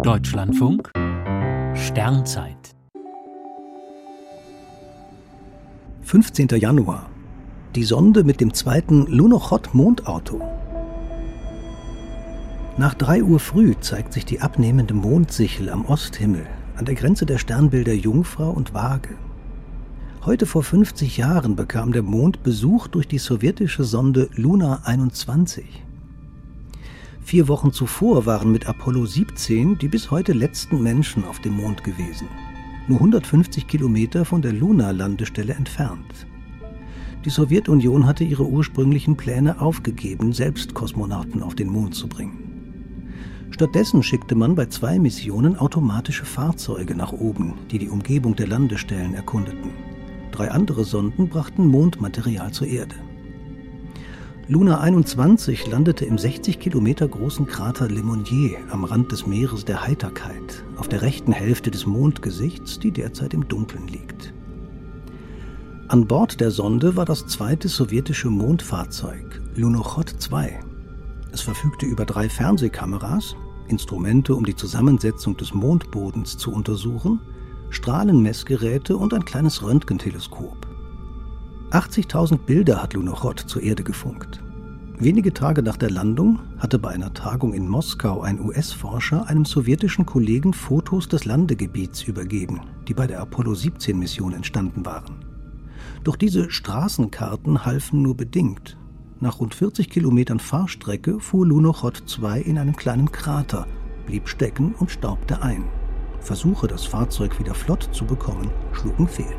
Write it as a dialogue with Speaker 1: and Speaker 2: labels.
Speaker 1: Deutschlandfunk Sternzeit
Speaker 2: 15. Januar. Die Sonde mit dem zweiten Lunokhod-Mondauto. Nach 3 Uhr früh zeigt sich die abnehmende Mondsichel am Osthimmel an der Grenze der Sternbilder Jungfrau und Waage. Heute vor 50 Jahren bekam der Mond Besuch durch die sowjetische Sonde Luna 21. Vier Wochen zuvor waren mit Apollo 17 die bis heute letzten Menschen auf dem Mond gewesen. Nur 150 Kilometer von der Luna-Landestelle entfernt. Die Sowjetunion hatte ihre ursprünglichen Pläne aufgegeben, selbst Kosmonauten auf den Mond zu bringen. Stattdessen schickte man bei zwei Missionen automatische Fahrzeuge nach oben, die die Umgebung der Landestellen erkundeten. Drei andere Sonden brachten Mondmaterial zur Erde. Luna 21 landete im 60 Kilometer großen Krater Lemonnier am Rand des Meeres der Heiterkeit, auf der rechten Hälfte des Mondgesichts, die derzeit im Dunkeln liegt. An Bord der Sonde war das zweite sowjetische Mondfahrzeug, Lunokhod 2. Es verfügte über drei Fernsehkameras, Instrumente, um die Zusammensetzung des Mondbodens zu untersuchen, Strahlenmessgeräte und ein kleines Röntgenteleskop. 80.000 Bilder hat Lunokhod zur Erde gefunkt. Wenige Tage nach der Landung hatte bei einer Tagung in Moskau ein US-Forscher einem sowjetischen Kollegen Fotos des Landegebiets übergeben, die bei der Apollo 17-Mission entstanden waren. Doch diese Straßenkarten halfen nur bedingt. Nach rund 40 Kilometern Fahrstrecke fuhr Lunokhod 2 in einen kleinen Krater, blieb stecken und staubte ein. Versuche, das Fahrzeug wieder flott zu bekommen, schlugen fehl.